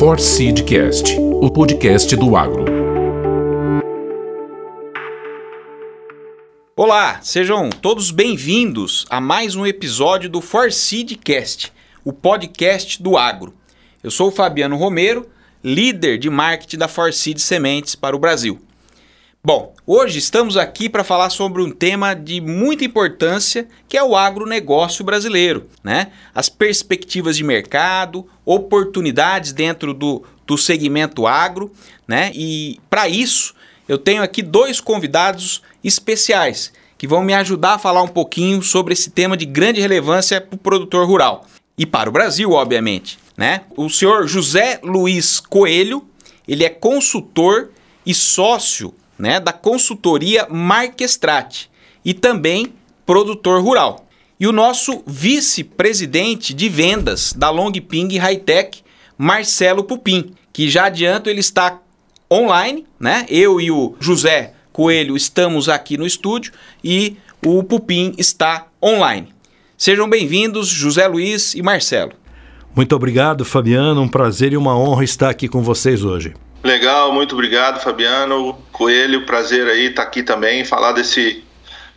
For Seedcast, o podcast do agro. Olá, sejam todos bem-vindos a mais um episódio do For Seedcast, o podcast do agro. Eu sou o Fabiano Romero, líder de marketing da For Seed Sementes para o Brasil. Bom, hoje estamos aqui para falar sobre um tema de muita importância que é o agronegócio brasileiro, né? As perspectivas de mercado, oportunidades dentro do, do segmento agro, né? E para isso eu tenho aqui dois convidados especiais que vão me ajudar a falar um pouquinho sobre esse tema de grande relevância para o produtor rural e para o Brasil, obviamente, né? O senhor José Luiz Coelho, ele é consultor e sócio né, da consultoria Marquestrate e também produtor rural. E o nosso vice-presidente de vendas da Longping Hightech, Marcelo Pupim, que já adianto ele está online, né? Eu e o José Coelho estamos aqui no estúdio e o Pupim está online. Sejam bem-vindos, José Luiz e Marcelo. Muito obrigado, Fabiano. Um prazer e uma honra estar aqui com vocês hoje. Legal, muito obrigado, Fabiano. Coelho, prazer aí estar aqui também, falar desse,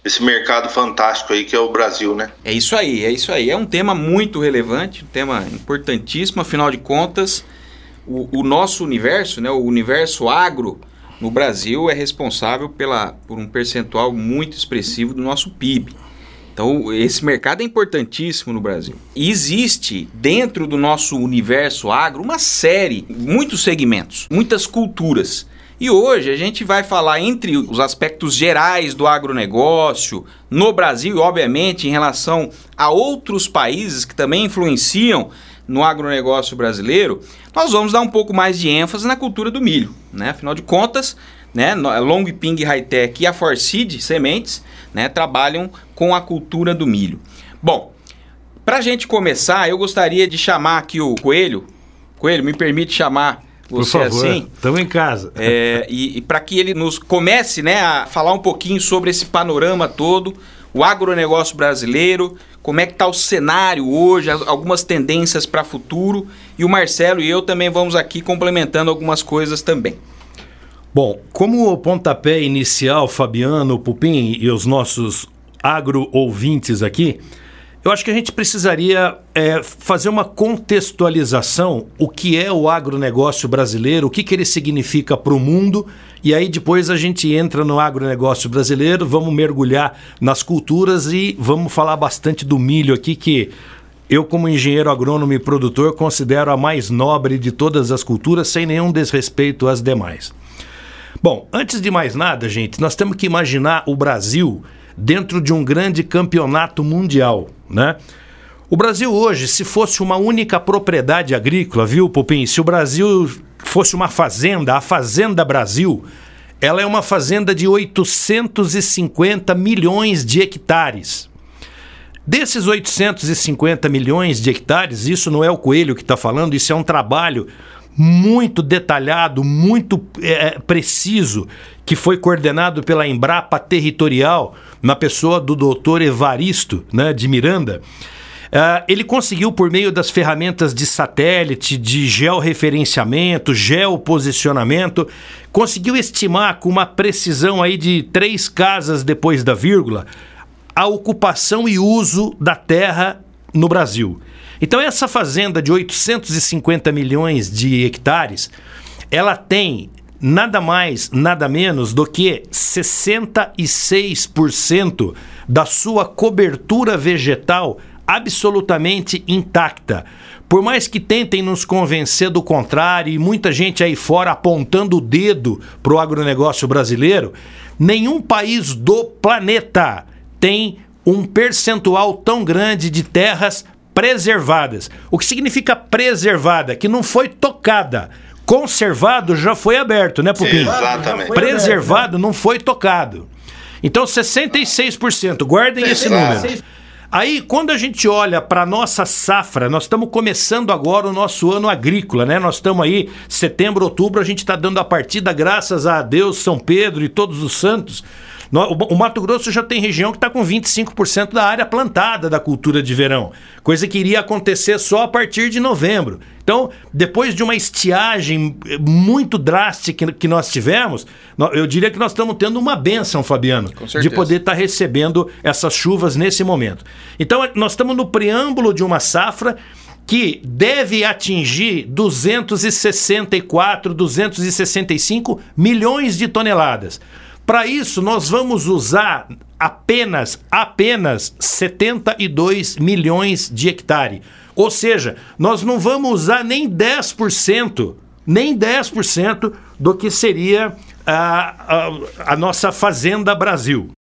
desse mercado fantástico aí que é o Brasil, né? É isso aí, é isso aí. É um tema muito relevante, um tema importantíssimo, afinal de contas, o, o nosso universo, né, o universo agro no Brasil é responsável pela, por um percentual muito expressivo do nosso PIB. Então, esse mercado é importantíssimo no Brasil. E existe dentro do nosso universo agro uma série, muitos segmentos, muitas culturas. E hoje a gente vai falar entre os aspectos gerais do agronegócio no Brasil e, obviamente, em relação a outros países que também influenciam no agronegócio brasileiro, nós vamos dar um pouco mais de ênfase na cultura do milho. Né? Afinal de contas, né, Long Ping Hightech e a Forseed Sementes né, trabalham com a cultura do milho. Bom, para a gente começar, eu gostaria de chamar aqui o Coelho. Coelho, me permite chamar você Por favor, assim? Estamos em casa. É, e, e para que ele nos comece né, a falar um pouquinho sobre esse panorama todo, o agronegócio brasileiro, como é que está o cenário hoje, algumas tendências para futuro. E o Marcelo e eu também vamos aqui complementando algumas coisas também. Bom, como o pontapé inicial, Fabiano, Pupim e os nossos agro-ouvintes aqui, eu acho que a gente precisaria é, fazer uma contextualização o que é o agronegócio brasileiro, o que, que ele significa para o mundo, e aí depois a gente entra no agronegócio brasileiro, vamos mergulhar nas culturas e vamos falar bastante do milho aqui, que eu, como engenheiro agrônomo e produtor, considero a mais nobre de todas as culturas, sem nenhum desrespeito às demais. Bom, antes de mais nada, gente, nós temos que imaginar o Brasil dentro de um grande campeonato mundial, né? O Brasil hoje, se fosse uma única propriedade agrícola, viu, Pupim? Se o Brasil fosse uma fazenda, a Fazenda Brasil, ela é uma fazenda de 850 milhões de hectares. Desses 850 milhões de hectares, isso não é o Coelho que está falando, isso é um trabalho muito detalhado, muito é, preciso, que foi coordenado pela Embrapa Territorial, na pessoa do doutor Evaristo né, de Miranda. Uh, ele conseguiu, por meio das ferramentas de satélite, de georreferenciamento, geoposicionamento, conseguiu estimar com uma precisão aí de três casas depois da vírgula a ocupação e uso da terra no Brasil. Então essa fazenda de 850 milhões de hectares, ela tem nada mais, nada menos do que 66% da sua cobertura vegetal absolutamente intacta. Por mais que tentem nos convencer do contrário e muita gente aí fora apontando o dedo para o agronegócio brasileiro, nenhum país do planeta tem um percentual tão grande de terras preservadas. O que significa preservada? Que não foi tocada. Conservado já foi aberto, né, Pupim? Exatamente. Preservado não foi tocado. Então, 66%. Guardem esse número. Aí, quando a gente olha para nossa safra, nós estamos começando agora o nosso ano agrícola, né? Nós estamos aí, setembro, outubro, a gente está dando a partida, graças a Deus, São Pedro e todos os santos, O Mato Grosso já tem região que está com 25% da área plantada da cultura de verão, coisa que iria acontecer só a partir de novembro. Então, depois de uma estiagem muito drástica que nós tivemos, eu diria que nós estamos tendo uma benção, Fabiano, de poder estar tá recebendo essas chuvas nesse momento. Então, nós estamos no preâmbulo de uma safra que deve atingir 264, 265 milhões de toneladas. Para isso, nós vamos usar apenas, apenas 72 milhões de hectare. Ou seja, nós não vamos usar nem 10%, nem 10% do que seria a, a, a nossa Fazenda Brasil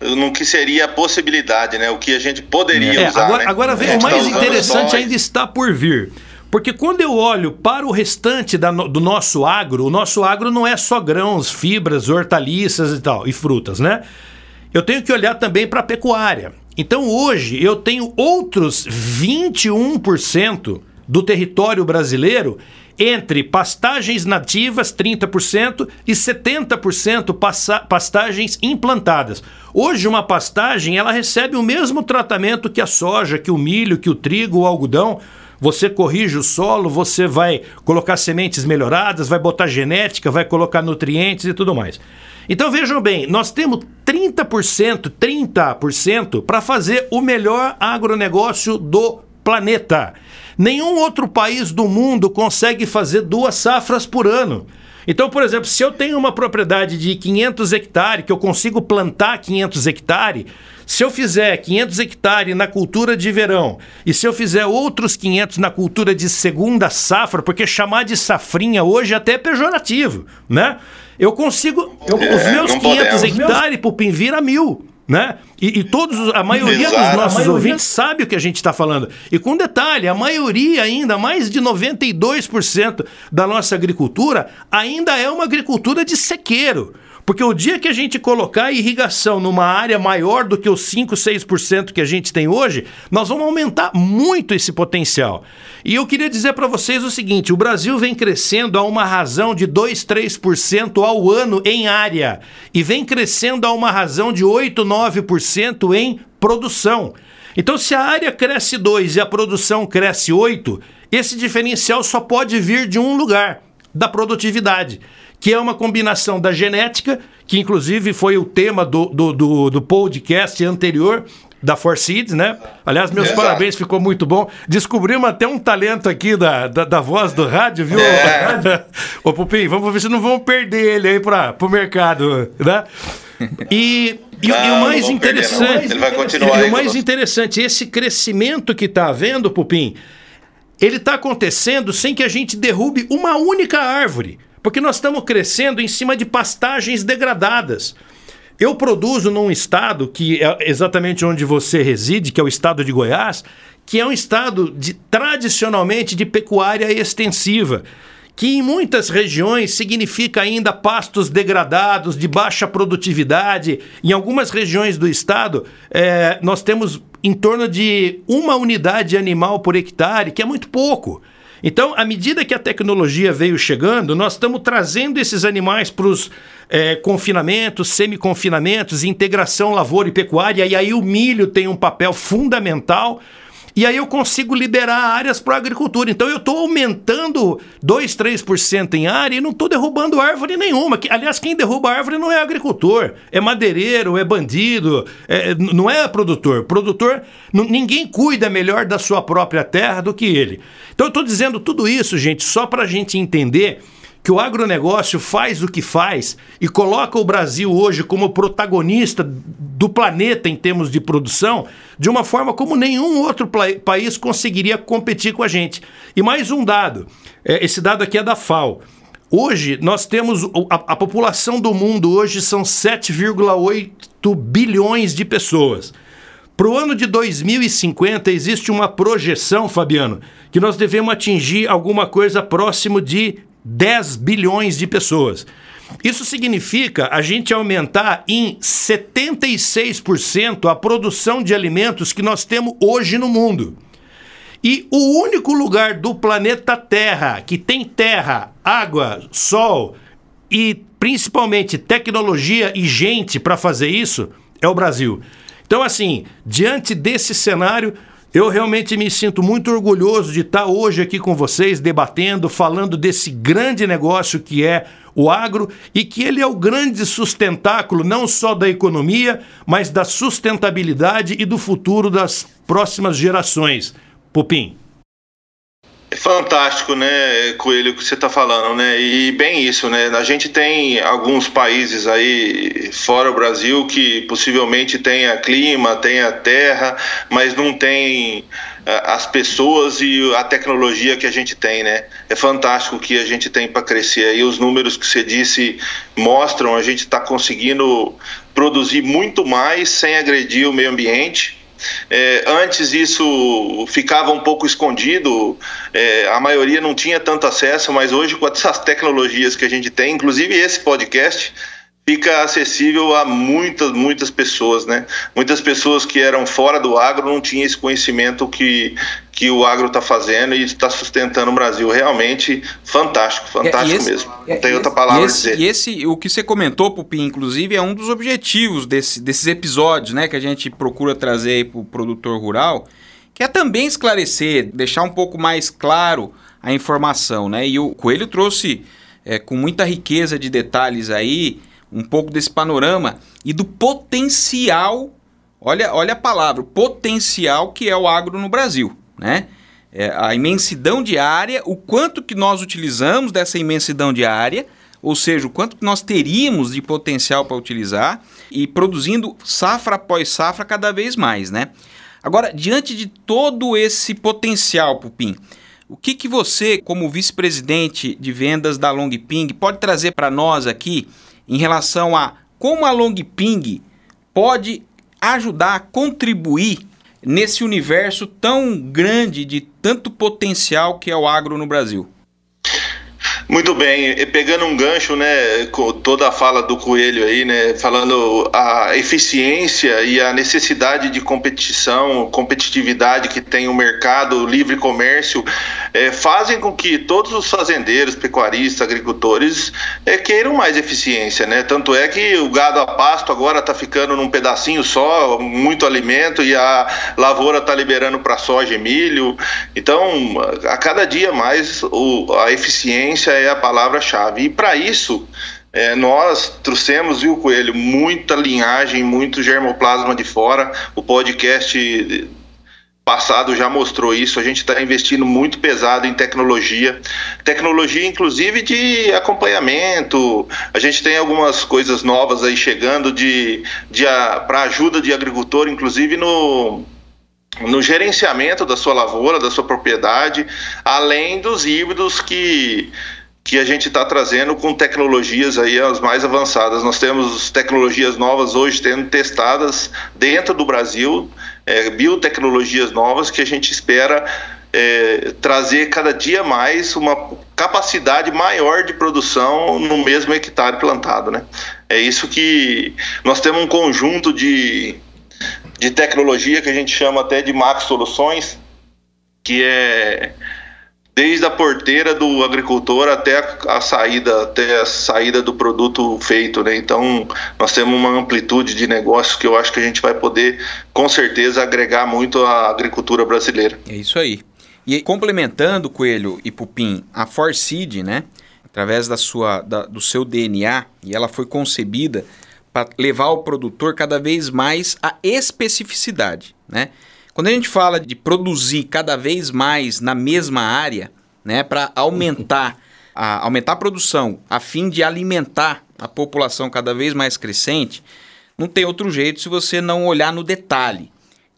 no que seria a possibilidade, né? O que a gente poderia é, usar. Agora, né? agora vem, o mais tá interessante ainda está por vir. Porque quando eu olho para o restante da, do nosso agro, o nosso agro não é só grãos, fibras, hortaliças e tal, e frutas, né? Eu tenho que olhar também para a pecuária. Então hoje eu tenho outros 21% do território brasileiro entre pastagens nativas, 30%, e 70% pastagens implantadas. Hoje, uma pastagem ela recebe o mesmo tratamento que a soja, que o milho, que o trigo, o algodão. Você corrige o solo, você vai colocar sementes melhoradas, vai botar genética, vai colocar nutrientes e tudo mais. Então vejam bem, nós temos 30%, 30% para fazer o melhor agronegócio do planeta. Nenhum outro país do mundo consegue fazer duas safras por ano. Então, por exemplo, se eu tenho uma propriedade de 500 hectares, que eu consigo plantar 500 hectares, se eu fizer 500 hectares na cultura de verão e se eu fizer outros 500 na cultura de segunda safra, porque chamar de safrinha hoje até é pejorativo, né? Eu consigo. Eu, os é, meus 500 hectares, Pupim, vira mil né? E, e, todos, a maioria Exato. dos nossos maioria... ouvintes sabe o que a gente está falando. E com detalhe, a maioria ainda, mais de 92% da nossa agricultura, ainda é uma agricultura de sequeiro. Porque o dia que a gente colocar irrigação numa área maior do que os 5, 6% que a gente tem hoje, nós vamos aumentar muito esse potencial. E eu queria dizer para vocês o seguinte: o Brasil vem crescendo a uma razão de 2, 3% ao ano em área e vem crescendo a uma razão de 8, 9% em produção. Então, se a área cresce 2 e a produção cresce 8, esse diferencial só pode vir de um lugar, da produtividade que é uma combinação da genética, que inclusive foi o tema do, do, do, do podcast anterior, da Forseeds, né? Aliás, meus Exato. parabéns, ficou muito bom. Descobrimos até um talento aqui da, da, da voz do rádio, viu? É. Ô, Pupim, vamos ver se não vamos perder ele aí para o mercado, né? E, e, não, e, o mais interessante, perder, ele vai continuar e o mais interessante, esse crescimento que está havendo, Pupim, ele está acontecendo sem que a gente derrube uma única árvore. Porque nós estamos crescendo em cima de pastagens degradadas. Eu produzo num estado que é exatamente onde você reside, que é o estado de Goiás, que é um estado de, tradicionalmente de pecuária extensiva, que em muitas regiões significa ainda pastos degradados, de baixa produtividade. Em algumas regiões do estado, é, nós temos em torno de uma unidade animal por hectare, que é muito pouco. Então, à medida que a tecnologia veio chegando, nós estamos trazendo esses animais para os é, confinamentos, semi-confinamentos, integração lavoura e pecuária, e aí o milho tem um papel fundamental e aí eu consigo liberar áreas para a agricultura. Então eu estou aumentando 2, 3% em área e não estou derrubando árvore nenhuma. Aliás, quem derruba árvore não é agricultor, é madeireiro, é bandido, é, não é produtor. Produtor, ninguém cuida melhor da sua própria terra do que ele. Então eu estou dizendo tudo isso, gente, só para a gente entender que o agronegócio faz o que faz e coloca o Brasil hoje como protagonista do planeta em termos de produção, de uma forma como nenhum outro país conseguiria competir com a gente. E mais um dado: é, esse dado aqui é da FAO. Hoje nós temos a, a população do mundo hoje são 7,8 bilhões de pessoas. Para o ano de 2050 existe uma projeção, Fabiano, que nós devemos atingir alguma coisa próximo de 10 bilhões de pessoas. Isso significa a gente aumentar em 76% a produção de alimentos que nós temos hoje no mundo. E o único lugar do planeta Terra que tem terra, água, sol, e principalmente tecnologia e gente para fazer isso é o Brasil. Então, assim, diante desse cenário, eu realmente me sinto muito orgulhoso de estar hoje aqui com vocês, debatendo, falando desse grande negócio que é o agro e que ele é o grande sustentáculo não só da economia, mas da sustentabilidade e do futuro das próximas gerações. Pupim. Fantástico, né, Coelho, que você está falando, né? E bem isso, né? A gente tem alguns países aí fora o Brasil que possivelmente tenha clima, tenha terra, mas não tem as pessoas e a tecnologia que a gente tem, né? É fantástico o que a gente tem para crescer. E os números que você disse mostram a gente está conseguindo produzir muito mais sem agredir o meio ambiente é, antes isso ficava um pouco escondido, é, a maioria não tinha tanto acesso, mas hoje com essas tecnologias que a gente tem, inclusive esse podcast, fica acessível a muitas, muitas pessoas, né? Muitas pessoas que eram fora do agro não tinham esse conhecimento que, que o agro está fazendo e está sustentando o Brasil. Realmente fantástico, fantástico é, esse, mesmo. Não é, tem outra palavra esse, a dizer. E esse, o que você comentou, Pupi, inclusive, é um dos objetivos desse, desses episódios, né? Que a gente procura trazer para o produtor rural, que é também esclarecer, deixar um pouco mais claro a informação, né? E o Coelho trouxe é, com muita riqueza de detalhes aí um pouco desse panorama e do potencial, olha, olha a palavra, potencial que é o agro no Brasil, né? É, a imensidão de área, o quanto que nós utilizamos dessa imensidão de área, ou seja, o quanto que nós teríamos de potencial para utilizar e produzindo safra após safra cada vez mais, né? Agora, diante de todo esse potencial, Pupim, o que, que você, como vice-presidente de vendas da Longping, pode trazer para nós aqui em relação a como a Longping pode ajudar a contribuir nesse universo tão grande de tanto potencial que é o agro no Brasil. Muito bem, pegando um gancho, né, com toda a fala do Coelho aí, né, falando a eficiência e a necessidade de competição, competitividade que tem o mercado, o livre comércio, é, fazem com que todos os fazendeiros, pecuaristas, agricultores é, queiram mais eficiência, né? Tanto é que o gado a pasto agora está ficando num pedacinho só, muito alimento e a lavoura está liberando para soja e milho. Então, a cada dia mais o, a eficiência é a palavra-chave. E para isso, é, nós trouxemos, viu, Coelho, muita linhagem, muito germoplasma de fora. O podcast passado já mostrou isso. A gente está investindo muito pesado em tecnologia, tecnologia inclusive de acompanhamento. A gente tem algumas coisas novas aí chegando de, de para ajuda de agricultor, inclusive no no gerenciamento da sua lavoura, da sua propriedade, além dos híbridos que que a gente está trazendo com tecnologias aí as mais avançadas. Nós temos tecnologias novas hoje sendo testadas dentro do Brasil, é, biotecnologias novas que a gente espera é, trazer cada dia mais uma capacidade maior de produção no mesmo hectare plantado, né? É isso que nós temos um conjunto de, de tecnologia que a gente chama até de Max Soluções, que é desde a porteira do agricultor até a, saída, até a saída do produto feito, né? Então, nós temos uma amplitude de negócios que eu acho que a gente vai poder, com certeza, agregar muito à agricultura brasileira. É isso aí. E complementando, Coelho e Pupim, a Forseed, né? Através da sua, da, do seu DNA, e ela foi concebida para levar o produtor cada vez mais à especificidade, né? Quando a gente fala de produzir cada vez mais na mesma área, né, para aumentar a, aumentar a produção, a fim de alimentar a população cada vez mais crescente, não tem outro jeito se você não olhar no detalhe,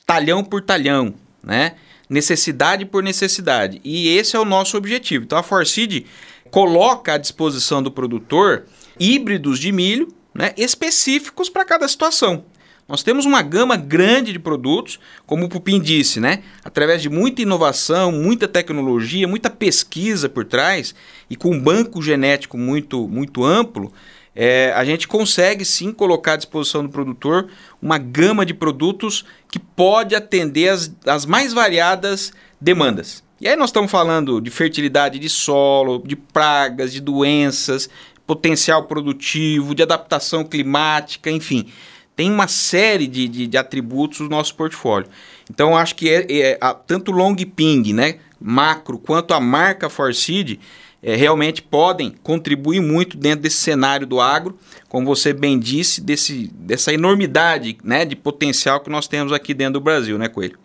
talhão por talhão, né? Necessidade por necessidade. E esse é o nosso objetivo. Então a Forseed coloca à disposição do produtor híbridos de milho né, específicos para cada situação. Nós temos uma gama grande de produtos, como o Pupim disse, né? Através de muita inovação, muita tecnologia, muita pesquisa por trás e com um banco genético muito, muito amplo, é, a gente consegue sim colocar à disposição do produtor uma gama de produtos que pode atender as, as mais variadas demandas. E aí nós estamos falando de fertilidade de solo, de pragas, de doenças, potencial produtivo, de adaptação climática, enfim. Tem uma série de, de, de atributos no nosso portfólio. Então, acho que é, é, é tanto long ping, né, macro, quanto a marca Forseed, é, realmente podem contribuir muito dentro desse cenário do agro, como você bem disse, desse, dessa enormidade né, de potencial que nós temos aqui dentro do Brasil, né, Coelho?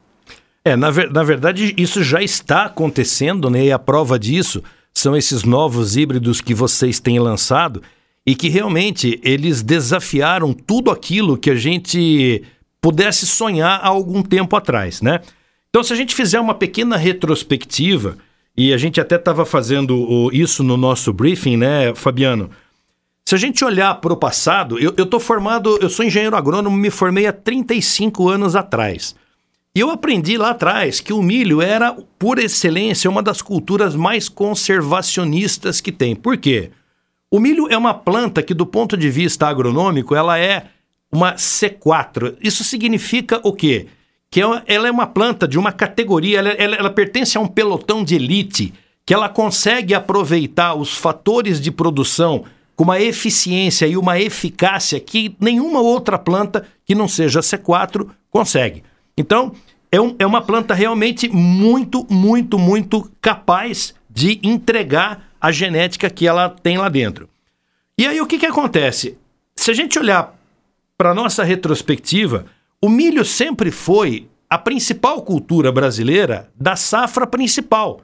É, na, ver, na verdade, isso já está acontecendo, né? E a prova disso são esses novos híbridos que vocês têm lançado e que realmente eles desafiaram tudo aquilo que a gente pudesse sonhar há algum tempo atrás, né? Então, se a gente fizer uma pequena retrospectiva, e a gente até estava fazendo isso no nosso briefing, né, Fabiano? Se a gente olhar para o passado, eu estou formado, eu sou engenheiro agrônomo, me formei há 35 anos atrás. E eu aprendi lá atrás que o milho era, por excelência, uma das culturas mais conservacionistas que tem. Por quê? O milho é uma planta que, do ponto de vista agronômico, ela é uma C4. Isso significa o quê? Que ela é uma planta de uma categoria, ela, ela, ela pertence a um pelotão de elite, que ela consegue aproveitar os fatores de produção com uma eficiência e uma eficácia que nenhuma outra planta que não seja C4 consegue. Então, é, um, é uma planta realmente muito, muito, muito capaz de entregar a genética que ela tem lá dentro. E aí o que, que acontece? Se a gente olhar para nossa retrospectiva, o milho sempre foi a principal cultura brasileira da safra principal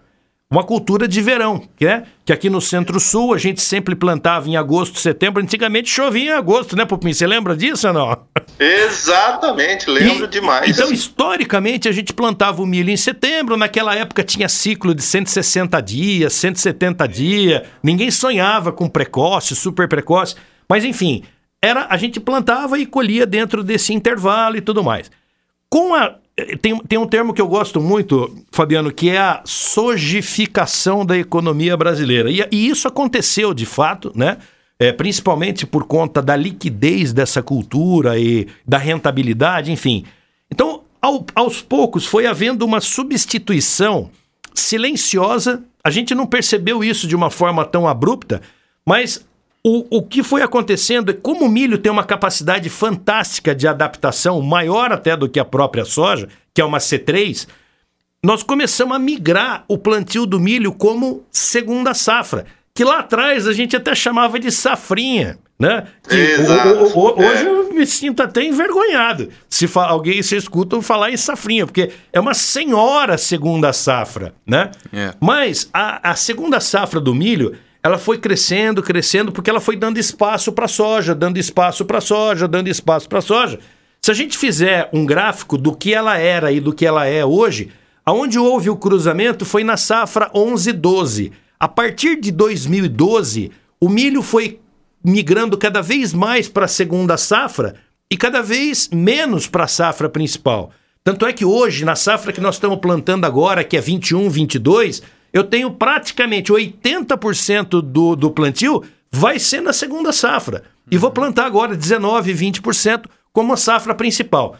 uma cultura de verão, que é que aqui no Centro-Sul a gente sempre plantava em agosto, setembro. Antigamente chovia em agosto, né, Pupim? Você lembra disso ou não? Exatamente, lembro e, demais. Então, historicamente, a gente plantava o milho em setembro. Naquela época tinha ciclo de 160 dias, 170 dias. Ninguém sonhava com precoce, super precoce. Mas, enfim, era a gente plantava e colhia dentro desse intervalo e tudo mais. Com a tem, tem um termo que eu gosto muito, Fabiano, que é a sojificação da economia brasileira. E, e isso aconteceu de fato, né? É, principalmente por conta da liquidez dessa cultura e da rentabilidade, enfim. Então, ao, aos poucos, foi havendo uma substituição silenciosa. A gente não percebeu isso de uma forma tão abrupta, mas o, o que foi acontecendo é como o milho tem uma capacidade fantástica de adaptação, maior até do que a própria soja, que é uma C3, nós começamos a migrar o plantio do milho como segunda safra, que lá atrás a gente até chamava de safrinha. Né? O, o, o, hoje é. eu me sinto até envergonhado se alguém se escuta falar em safrinha, porque é uma senhora segunda safra, né? É. Mas a, a segunda safra do milho ela foi crescendo, crescendo, porque ela foi dando espaço para soja, dando espaço para soja, dando espaço para soja. Se a gente fizer um gráfico do que ela era e do que ela é hoje, aonde houve o cruzamento foi na safra 11-12. A partir de 2012, o milho foi migrando cada vez mais para a segunda safra e cada vez menos para a safra principal. Tanto é que hoje, na safra que nós estamos plantando agora, que é 21, 22, eu tenho praticamente 80% do, do plantio vai ser na segunda safra. E vou plantar agora 19, 20% como a safra principal.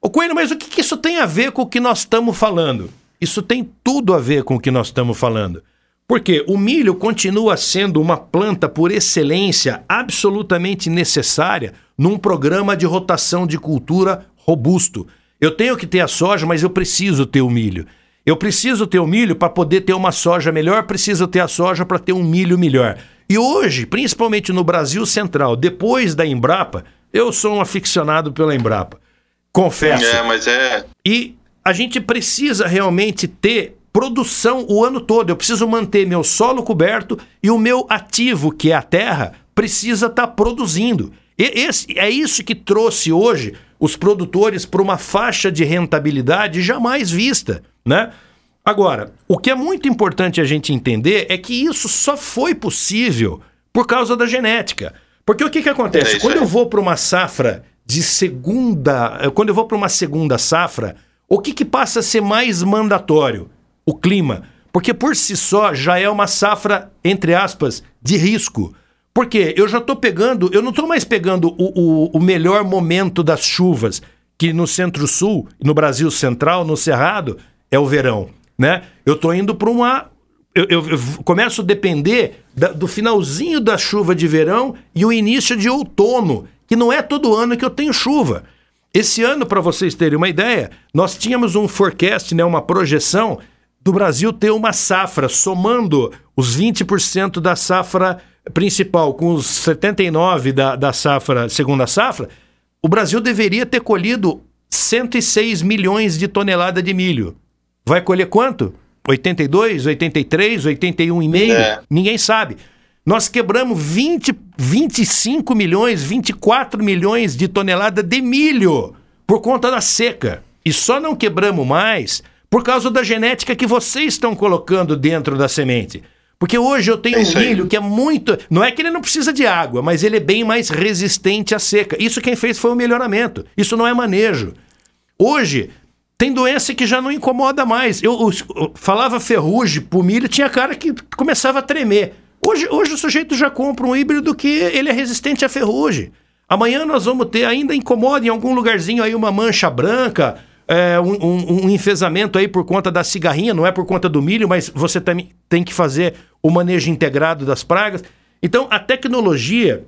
Ô Coelho, mas o que, que isso tem a ver com o que nós estamos falando? Isso tem tudo a ver com o que nós estamos falando. Porque o milho continua sendo uma planta por excelência absolutamente necessária num programa de rotação de cultura robusto. Eu tenho que ter a soja, mas eu preciso ter o milho. Eu preciso ter o milho para poder ter uma soja melhor, preciso ter a soja para ter um milho melhor. E hoje, principalmente no Brasil Central, depois da Embrapa, eu sou um aficionado pela Embrapa. Confesso. É, mas é. E a gente precisa realmente ter produção o ano todo. Eu preciso manter meu solo coberto e o meu ativo, que é a terra, precisa estar tá produzindo. E esse, é isso que trouxe hoje os produtores para uma faixa de rentabilidade jamais vista né? Agora, o que é muito importante a gente entender é que isso só foi possível por causa da genética. Porque o que, que acontece? É quando eu vou para uma safra de segunda. Eh, quando eu vou para uma segunda safra, o que, que passa a ser mais mandatório? O clima. Porque por si só já é uma safra, entre aspas, de risco. Porque eu já estou pegando, eu não estou mais pegando o, o, o melhor momento das chuvas, que no centro-sul, no Brasil central, no Cerrado, é o verão, né? Eu tô indo para uma eu, eu, eu começo a depender da, do finalzinho da chuva de verão e o início de outono, que não é todo ano que eu tenho chuva. Esse ano, para vocês terem uma ideia, nós tínhamos um forecast, né, uma projeção do Brasil ter uma safra, somando os 20% da safra principal com os 79% da, da safra, segunda safra, o Brasil deveria ter colhido 106 milhões de toneladas de milho. Vai colher quanto? 82, 83, 81,5? É. Ninguém sabe. Nós quebramos 20, 25 milhões, 24 milhões de toneladas de milho por conta da seca. E só não quebramos mais por causa da genética que vocês estão colocando dentro da semente. Porque hoje eu tenho é um milho que é muito. Não é que ele não precisa de água, mas ele é bem mais resistente à seca. Isso quem fez foi o melhoramento. Isso não é manejo. Hoje, tem doença que já não incomoda mais. Eu, eu, eu falava ferrugem pro milho, tinha cara que começava a tremer. Hoje, hoje o sujeito já compra um híbrido que ele é resistente à ferrugem. Amanhã nós vamos ter, ainda incomoda em algum lugarzinho aí uma mancha branca, é, um, um, um, enfesamento aí por conta da cigarrinha, não é por conta do milho, mas você também tem que fazer o manejo integrado das pragas. Então, a tecnologia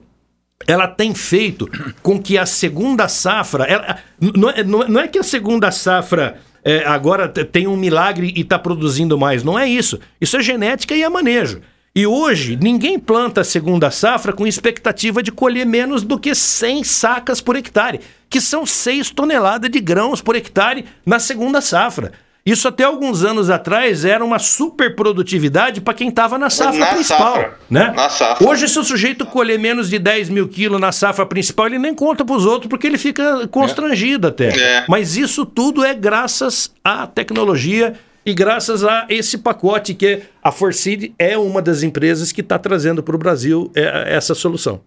ela tem feito com que a segunda safra. Ela, não, é, não é que a segunda safra é, agora tem um milagre e está produzindo mais. Não é isso. Isso é genética e é manejo. E hoje, ninguém planta a segunda safra com expectativa de colher menos do que 100 sacas por hectare, que são 6 toneladas de grãos por hectare na segunda safra. Isso até alguns anos atrás era uma super produtividade para quem estava na safra na principal. Safra. Né? Na safra. Hoje, se o sujeito colher menos de 10 mil quilos na safra principal, ele nem conta para os outros porque ele fica constrangido é. até. É. Mas isso tudo é graças à tecnologia e graças a esse pacote que a Forcid é uma das empresas que está trazendo para o Brasil é, essa solução.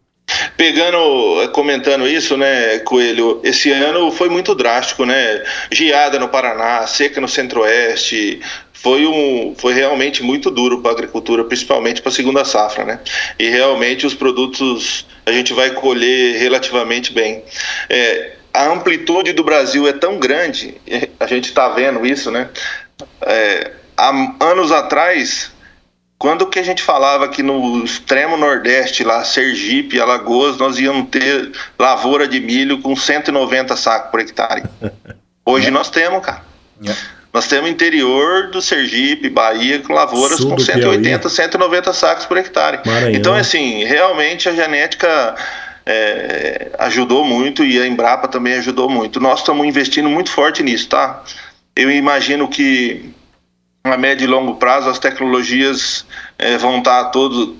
Pegando, comentando isso, né, Coelho, esse ano foi muito drástico, né? Geada no Paraná, seca no Centro-Oeste, foi, um, foi realmente muito duro para a agricultura, principalmente para a segunda safra, né? E realmente os produtos a gente vai colher relativamente bem. É, a amplitude do Brasil é tão grande, a gente está vendo isso, né? É, há anos atrás, quando que a gente falava que no extremo nordeste, lá, Sergipe, Alagoas, nós íamos ter lavoura de milho com 190 sacos por hectare. Hoje é. nós temos, cara. É. Nós temos interior do Sergipe, Bahia, com lavouras Sul com 180, Piauí. 190 sacos por hectare. Maranhão. Então, assim, realmente a genética é, ajudou muito e a Embrapa também ajudou muito. Nós estamos investindo muito forte nisso, tá? Eu imagino que a médio e longo prazo as tecnologias é, vão estar todo,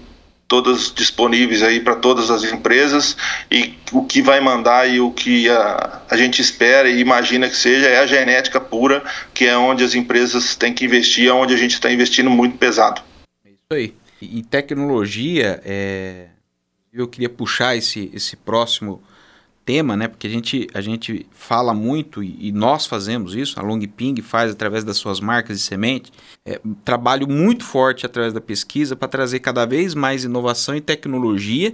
todas disponíveis aí para todas as empresas e o que vai mandar e o que a, a gente espera e imagina que seja é a genética pura, que é onde as empresas têm que investir, é onde a gente está investindo muito pesado. É isso aí. E tecnologia, é... eu queria puxar esse, esse próximo tema, né? Porque a gente, a gente fala muito e, e nós fazemos isso, a Longping faz através das suas marcas de semente, é, trabalho muito forte através da pesquisa para trazer cada vez mais inovação e tecnologia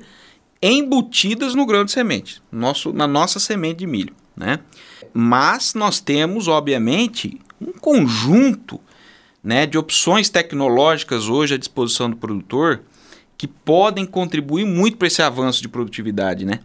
embutidas no grão de semente, nosso, na nossa semente de milho, né? Mas nós temos, obviamente, um conjunto né, de opções tecnológicas hoje à disposição do produtor que podem contribuir muito para esse avanço de produtividade, né?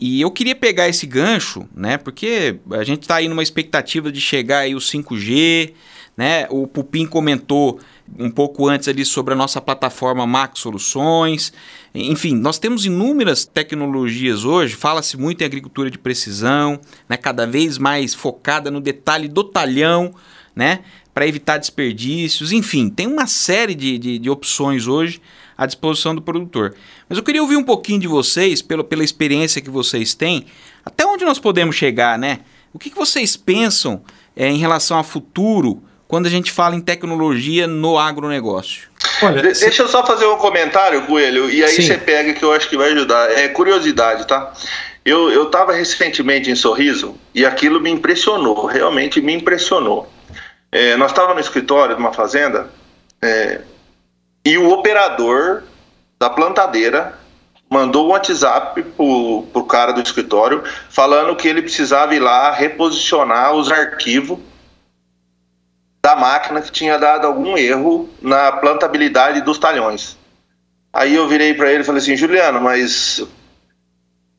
E eu queria pegar esse gancho, né? Porque a gente está aí numa expectativa de chegar aí o 5G, né? O Pupim comentou um pouco antes ali sobre a nossa plataforma Max Soluções. Enfim, nós temos inúmeras tecnologias hoje, fala-se muito em agricultura de precisão, né? cada vez mais focada no detalhe do talhão, né? para evitar desperdícios, enfim, tem uma série de, de, de opções hoje à disposição do produtor. Mas eu queria ouvir um pouquinho de vocês, pelo, pela experiência que vocês têm, até onde nós podemos chegar, né? O que, que vocês pensam é, em relação ao futuro quando a gente fala em tecnologia no agronegócio? Olha, de deixa eu só fazer um comentário, Coelho, e aí Sim. você pega que eu acho que vai ajudar. É curiosidade, tá? Eu estava recentemente em Sorriso e aquilo me impressionou, realmente me impressionou. É, nós estávamos no escritório de uma fazenda é, e o operador da plantadeira mandou um WhatsApp pro, pro cara do escritório falando que ele precisava ir lá reposicionar os arquivos da máquina que tinha dado algum erro na plantabilidade dos talhões. Aí eu virei para ele e falei assim, Juliano, mas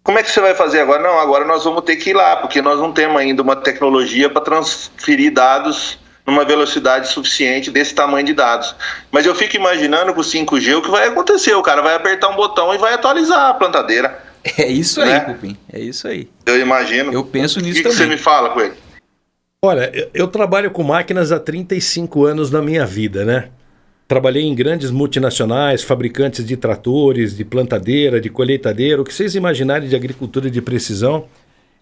como é que você vai fazer agora? Não, agora nós vamos ter que ir lá, porque nós não temos ainda uma tecnologia para transferir dados numa velocidade suficiente desse tamanho de dados. Mas eu fico imaginando com o 5G o que vai acontecer. O cara vai apertar um botão e vai atualizar a plantadeira. É isso aí, né? Cupim. É isso aí. Eu imagino. Eu penso nisso o que também. Que você me fala com ele? Olha, eu trabalho com máquinas há 35 anos na minha vida, né? Trabalhei em grandes multinacionais, fabricantes de tratores, de plantadeira, de colheitadeira, o que vocês imaginarem de agricultura de precisão.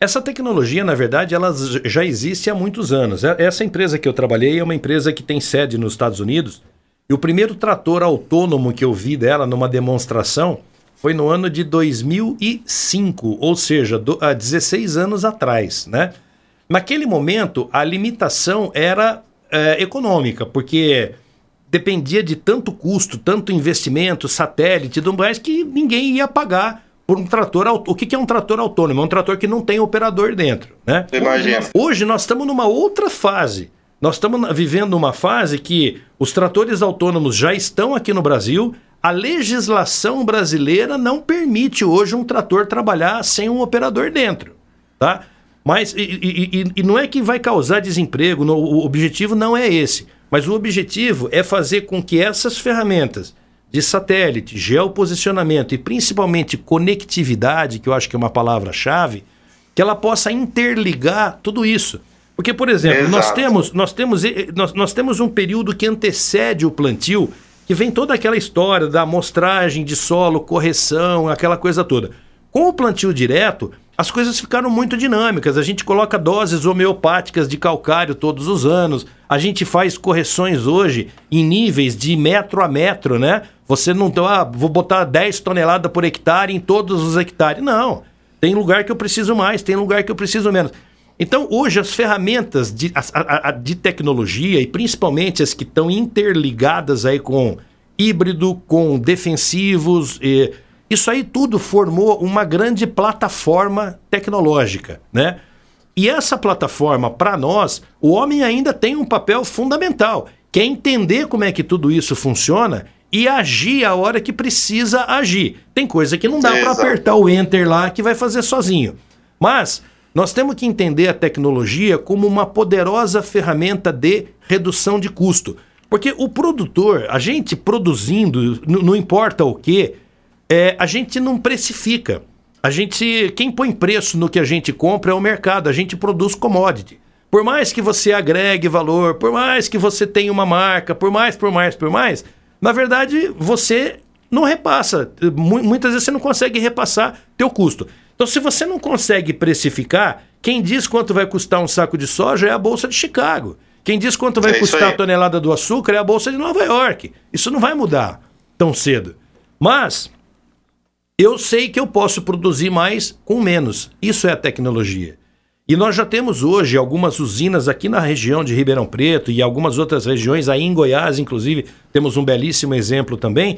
Essa tecnologia, na verdade, ela já existe há muitos anos. É, essa empresa que eu trabalhei é uma empresa que tem sede nos Estados Unidos. E o primeiro trator autônomo que eu vi dela numa demonstração foi no ano de 2005, ou seja, há 16 anos atrás, né? Naquele momento, a limitação era é, econômica, porque dependia de tanto custo, tanto investimento, satélite e tudo mais, que ninguém ia pagar por um trator. O que é um trator autônomo? É um trator que não tem operador dentro, né? Imagina. Hoje nós estamos numa outra fase. Nós estamos vivendo uma fase que os tratores autônomos já estão aqui no Brasil. A legislação brasileira não permite hoje um trator trabalhar sem um operador dentro, tá? Mas e, e, e, não é que vai causar desemprego, o objetivo não é esse. Mas o objetivo é fazer com que essas ferramentas de satélite, geoposicionamento e principalmente conectividade, que eu acho que é uma palavra-chave, que ela possa interligar tudo isso. Porque, por exemplo, nós temos, nós, temos, nós, nós temos um período que antecede o plantio, que vem toda aquela história da amostragem de solo, correção, aquela coisa toda. Com o plantio direto, as coisas ficaram muito dinâmicas. A gente coloca doses homeopáticas de calcário todos os anos. A gente faz correções hoje em níveis de metro a metro, né? Você não tem, ah, vou botar 10 toneladas por hectare em todos os hectares. Não. Tem lugar que eu preciso mais, tem lugar que eu preciso menos. Então, hoje, as ferramentas de, a, a, de tecnologia, e principalmente as que estão interligadas aí com híbrido, com defensivos, e, isso aí tudo formou uma grande plataforma tecnológica, né? E essa plataforma, para nós, o homem ainda tem um papel fundamental, que é entender como é que tudo isso funciona e agir a hora que precisa agir. Tem coisa que não dá para apertar o enter lá que vai fazer sozinho. Mas nós temos que entender a tecnologia como uma poderosa ferramenta de redução de custo. Porque o produtor, a gente produzindo, não importa o que, é, a gente não precifica. A gente, quem põe preço no que a gente compra é o mercado, a gente produz commodity. Por mais que você agregue valor, por mais que você tenha uma marca, por mais, por mais, por mais, na verdade você não repassa. Muitas vezes você não consegue repassar teu custo. Então, se você não consegue precificar, quem diz quanto vai custar um saco de soja é a Bolsa de Chicago. Quem diz quanto vai é custar a tonelada do açúcar é a Bolsa de Nova York. Isso não vai mudar tão cedo. Mas eu sei que eu posso produzir mais com menos. Isso é a tecnologia. E nós já temos hoje algumas usinas aqui na região de Ribeirão Preto e algumas outras regiões, aí em Goiás, inclusive, temos um belíssimo exemplo também,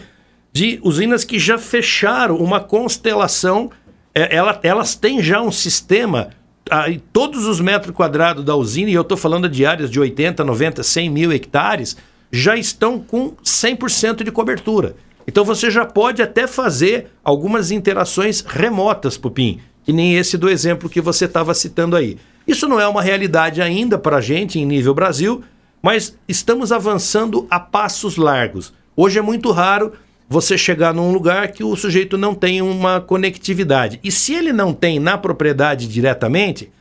de usinas que já fecharam uma constelação. É, ela, elas têm já um sistema, aí, todos os metros quadrados da usina, e eu estou falando de áreas de 80, 90, 100 mil hectares, já estão com 100% de cobertura. Então você já pode até fazer algumas interações remotas, Pupim, que nem esse do exemplo que você estava citando aí. Isso não é uma realidade ainda para a gente em nível Brasil, mas estamos avançando a passos largos. Hoje é muito raro você chegar num lugar que o sujeito não tem uma conectividade. E se ele não tem na propriedade diretamente,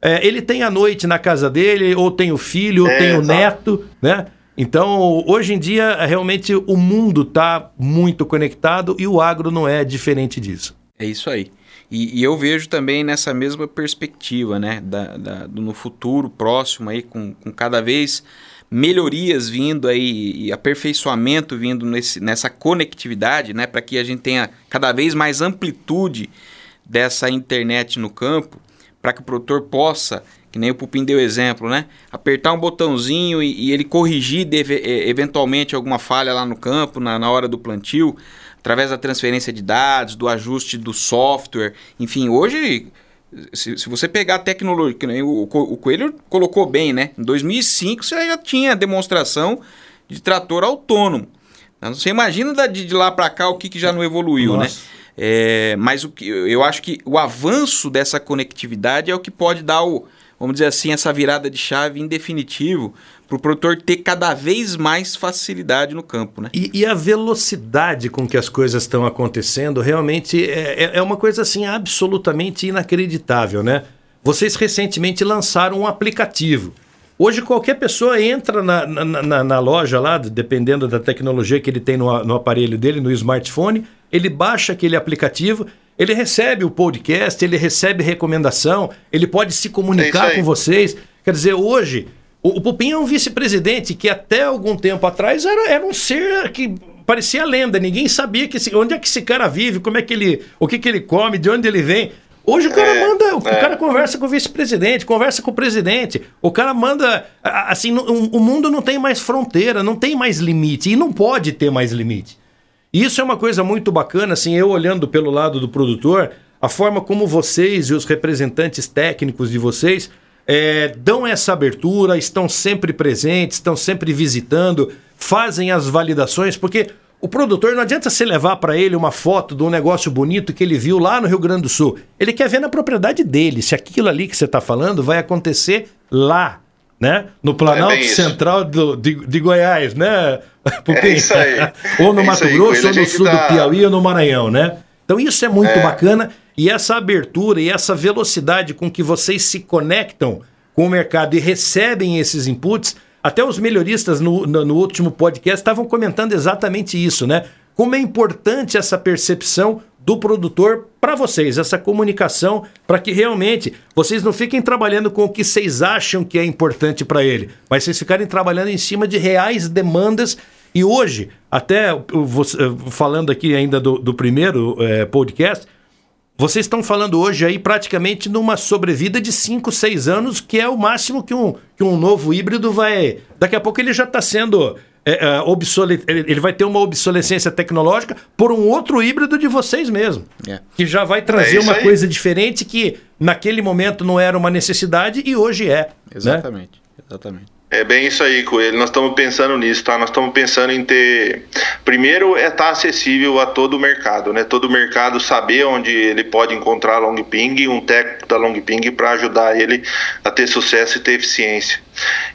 é, ele tem à noite na casa dele, ou tem o filho, ou é, tem o neto, né? Então, hoje em dia, realmente o mundo está muito conectado e o agro não é diferente disso. É isso aí. E, e eu vejo também nessa mesma perspectiva, né? Da, da, do, no futuro próximo aí, com, com cada vez melhorias vindo aí e aperfeiçoamento vindo nesse, nessa conectividade, né? Para que a gente tenha cada vez mais amplitude dessa internet no campo, para que o produtor possa que nem o Pupim deu exemplo, né? Apertar um botãozinho e, e ele corrigir deve, eventualmente alguma falha lá no campo, na, na hora do plantio, através da transferência de dados, do ajuste do software. Enfim, hoje se, se você pegar a tecnologia, o, o Coelho colocou bem, né? Em 2005 você já tinha demonstração de trator autônomo. Você imagina de, de lá para cá o que, que já não evoluiu, né? Nossa. né? É, mas o que, eu acho que o avanço dessa conectividade é o que pode dar o, vamos dizer assim, essa virada de chave em definitivo para o produtor ter cada vez mais facilidade no campo. Né? E, e a velocidade com que as coisas estão acontecendo realmente é, é, é uma coisa assim absolutamente inacreditável. Né? Vocês recentemente lançaram um aplicativo. Hoje qualquer pessoa entra na, na, na, na, loja lá, dependendo da tecnologia que ele tem no, no aparelho dele, no smartphone, ele baixa aquele aplicativo, ele recebe o podcast, ele recebe recomendação, ele pode se comunicar é com vocês. Quer dizer, hoje, o, o Pupim é um vice-presidente que até algum tempo atrás era, era um ser que parecia lenda, ninguém sabia que esse, onde é que esse cara vive, como é que ele, o que, que ele come, de onde ele vem. Hoje o cara é, manda, o é. cara conversa com o vice-presidente, conversa com o presidente. O cara manda, assim, o mundo não tem mais fronteira, não tem mais limite e não pode ter mais limite. Isso é uma coisa muito bacana, assim, eu olhando pelo lado do produtor, a forma como vocês e os representantes técnicos de vocês é, dão essa abertura, estão sempre presentes, estão sempre visitando, fazem as validações, porque o produtor não adianta você levar para ele uma foto de um negócio bonito que ele viu lá no Rio Grande do Sul. Ele quer ver na propriedade dele se aquilo ali que você está falando vai acontecer lá, né? No Planalto é Central do, de, de, Goiás, né? Porque, é isso aí. ou no é Mato Grosso, ou no sul tá... do Piauí, ou no Maranhão, né? Então isso é muito é. bacana e essa abertura e essa velocidade com que vocês se conectam com o mercado e recebem esses inputs até os melhoristas no, no, no último podcast estavam comentando exatamente isso, né? Como é importante essa percepção do produtor para vocês, essa comunicação, para que realmente vocês não fiquem trabalhando com o que vocês acham que é importante para ele, mas vocês ficarem trabalhando em cima de reais demandas. E hoje, até falando aqui ainda do, do primeiro é, podcast, vocês estão falando hoje aí praticamente numa sobrevida de 5, 6 anos, que é o máximo que um, que um novo híbrido vai. Daqui a pouco ele já está sendo. É, é. Ele vai ter uma obsolescência tecnológica por um outro híbrido de vocês mesmo. É. Que já vai trazer é uma aí. coisa diferente que naquele momento não era uma necessidade e hoje é. Né? Exatamente. Né? Exatamente. É bem isso aí, Coelho. Nós estamos pensando nisso, tá? Nós estamos pensando em ter. Primeiro é estar tá acessível a todo o mercado, né? Todo o mercado saber onde ele pode encontrar Long Ping e um técnico da Long Ping para ajudar ele a ter sucesso e ter eficiência.